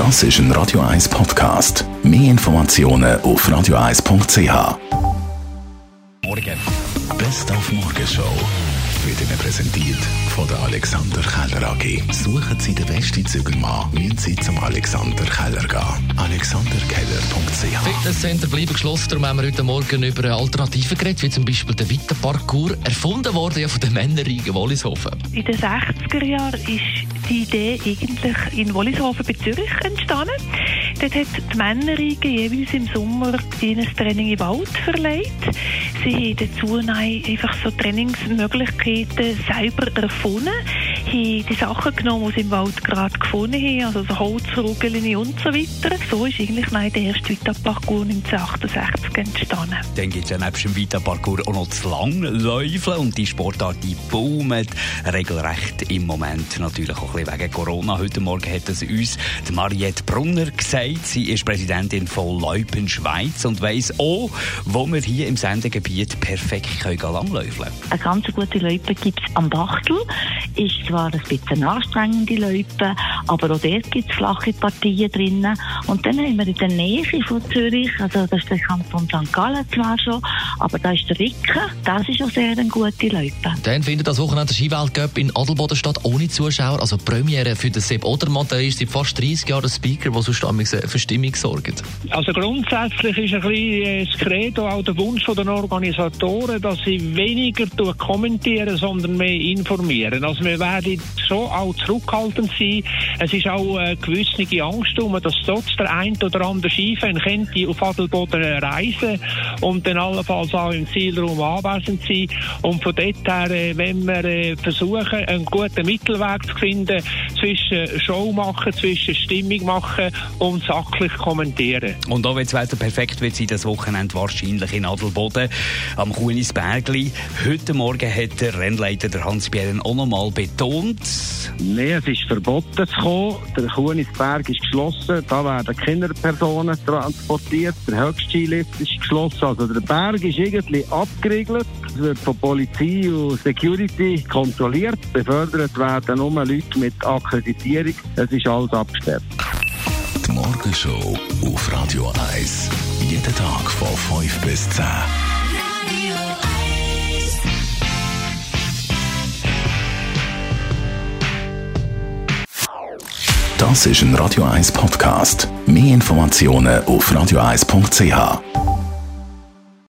Das ist ein Radio 1 Podcast. Mehr Informationen auf radio1.ch. Morgen. Best auf Morgenshow wird Ihnen präsentiert von der Alexander Keller AG. Suchen Sie den besten Zügelmann, müssen Sie zum Alexander Keller gehen. AlexanderKeller.ch Fitnesscenter bleiben geschlossen, darum haben wir heute Morgen über Alternativen geredet, wie zum Beispiel den Vita-Parcours, erfunden worden ja von den Männern in Wallishofen. In den 60er Jahren ist die Idee eigentlich in Wollishofen bei Zürich entstanden. Dort hat die Männerriege jeweils im Sommer ihnen Training im Wald verleiht. Sie haben dazu einfach so Trainingsmöglichkeiten selber erfunden, haben die Sachen genommen, die sie im Wald gerade gefunden haben, also so Holzruggeln und so weiter. So ist eigentlich der erste Vita-Parcours 1968 entstanden. Dann gibt es ja neben dem Vita-Parcours auch noch das Langläufeln und die Sportart, die boomt regelrecht im Moment natürlich auch ein bisschen wegen Corona. Heute Morgen hat es uns die Mariette Brunner gesagt. Sie ist Präsidentin von Leupen Schweiz und weiss auch, wo wir hier im Sendegebiet perfekt können langläufeln können. Eine ganz gute Loipe gibt es am Bachtel. Ist zwar ein bisschen anstrengende Loipe, aber auch dort gibt es flache Partien drinnen. Und dann haben wir in der Nähe von Zürich, also das ist der Kanton St. Gallen zwar schon, aber da ist der Ricke, das ist auch sehr eine gute Loipe. Dann findet das Wochenende Skiweltcup in Adelboden statt, ohne Zuschauer. Also Premiere für den Sepp Odermatt, der ist seit fast 30 Jahren der Speaker, der sonst für Stimmung sorgt. Also grundsätzlich ist ein bisschen das Credo, auch der Wunsch der Organisatoren, dass sie weniger kommentieren, sondern mehr informieren. Also wir werden schon auch zurückhaltend sein. Es ist auch eine gewisse Angst um, dass trotz der ein oder andere Skifan könnte auf Adelboden reisen und dann allenfalls auch im Zielraum anwesend sein. Und von dort her, äh, wenn wir äh, versuchen, einen guten Mittelweg zu finden zwischen Show machen, zwischen Stimmung machen und sachlich kommentieren. Und auch wenn das Wetter perfekt wird sein, das Wochenende wahrscheinlich in Adelboden am Kunisbergli. Heute Morgen hat der Rennleiter der Hans-Björn auch nochmal betont. Nein, es ist verboten zu kommen. Der Kunisberg ist geschlossen. Da werden Kinderpersonen transportiert. Der Höchstskilift ist geschlossen. Also der Berg ist irgendwie abgeriegelt. Es wird von Polizei und Security kontrolliert. Befördert werden nur Leute mit Akkreditierung. Es ist alles abgesperrt. Die Morgenshow auf Radio 1. Jeden Tag von 5 bis 10. Das ist ein Radio 1 Podcast. Mehr Informationen auf radio1.ch.